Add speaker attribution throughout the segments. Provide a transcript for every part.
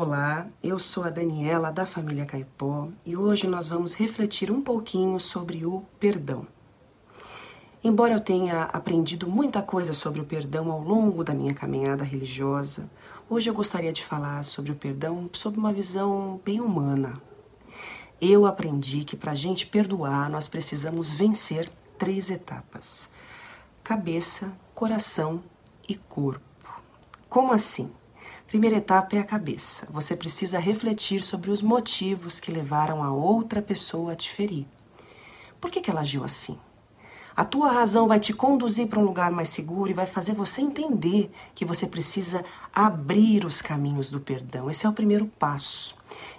Speaker 1: Olá, eu sou a Daniela da família Caipó e hoje nós vamos refletir um pouquinho sobre o perdão. Embora eu tenha aprendido muita coisa sobre o perdão ao longo da minha caminhada religiosa, hoje eu gostaria de falar sobre o perdão sob uma visão bem humana. Eu aprendi que para a gente perdoar nós precisamos vencer três etapas: cabeça, coração e corpo. Como assim? Primeira etapa é a cabeça. Você precisa refletir sobre os motivos que levaram a outra pessoa a te ferir. Por que, que ela agiu assim? A tua razão vai te conduzir para um lugar mais seguro e vai fazer você entender que você precisa abrir os caminhos do perdão. Esse é o primeiro passo.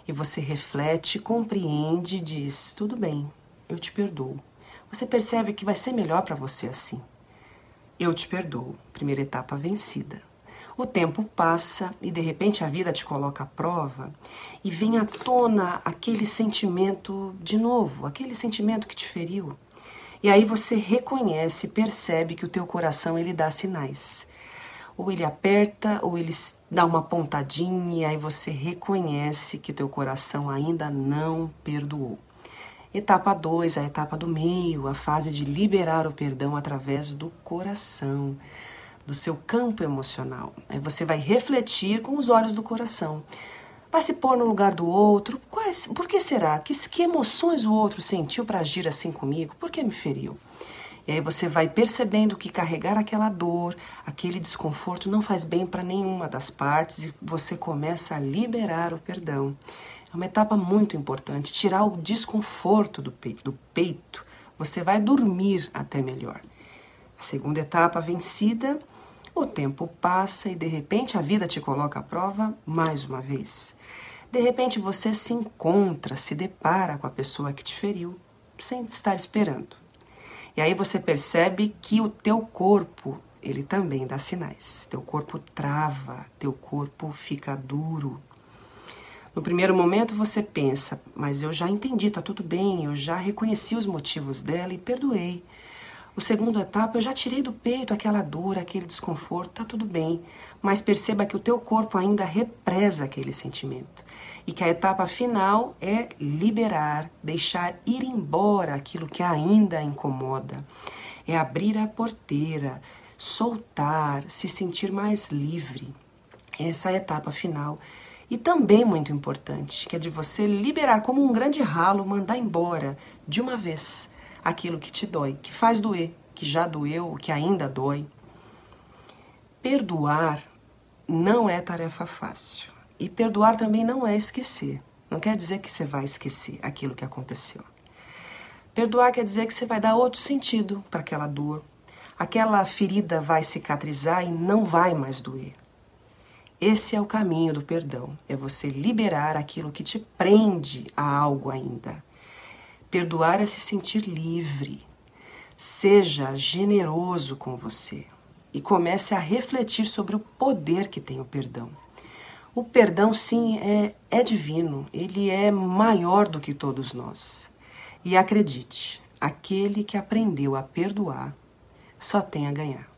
Speaker 1: E você reflete, compreende e diz: tudo bem, eu te perdoo. Você percebe que vai ser melhor para você assim. Eu te perdoo. Primeira etapa vencida. O tempo passa e de repente a vida te coloca à prova e vem à tona aquele sentimento de novo, aquele sentimento que te feriu. E aí você reconhece, percebe que o teu coração ele dá sinais. Ou ele aperta, ou ele dá uma pontadinha, e aí você reconhece que teu coração ainda não perdoou. Etapa 2, a etapa do meio, a fase de liberar o perdão através do coração do seu campo emocional. Aí você vai refletir com os olhos do coração. Vai se pôr no lugar do outro. Quais, por que será? Que, que emoções o outro sentiu para agir assim comigo? Por que me feriu? E aí você vai percebendo que carregar aquela dor, aquele desconforto não faz bem para nenhuma das partes e você começa a liberar o perdão. É uma etapa muito importante, tirar o desconforto do peito. Do peito. Você vai dormir até melhor. A segunda etapa vencida o tempo passa e de repente a vida te coloca à prova mais uma vez. De repente você se encontra, se depara com a pessoa que te feriu, sem estar esperando. E aí você percebe que o teu corpo, ele também dá sinais. Teu corpo trava, teu corpo fica duro. No primeiro momento você pensa, mas eu já entendi, tá tudo bem, eu já reconheci os motivos dela e perdoei. O segundo etapa, eu já tirei do peito aquela dor, aquele desconforto, tá tudo bem. Mas perceba que o teu corpo ainda represa aquele sentimento. E que a etapa final é liberar, deixar ir embora aquilo que ainda incomoda. É abrir a porteira, soltar, se sentir mais livre. Essa é a etapa final. E também muito importante, que é de você liberar como um grande ralo, mandar embora de uma vez aquilo que te dói, que faz doer, que já doeu, que ainda dói. Perdoar não é tarefa fácil. E perdoar também não é esquecer. Não quer dizer que você vai esquecer aquilo que aconteceu. Perdoar quer dizer que você vai dar outro sentido para aquela dor. Aquela ferida vai cicatrizar e não vai mais doer. Esse é o caminho do perdão, é você liberar aquilo que te prende a algo ainda. Perdoar é se sentir livre. Seja generoso com você e comece a refletir sobre o poder que tem o perdão. O perdão, sim, é, é divino, ele é maior do que todos nós. E acredite, aquele que aprendeu a perdoar só tem a ganhar.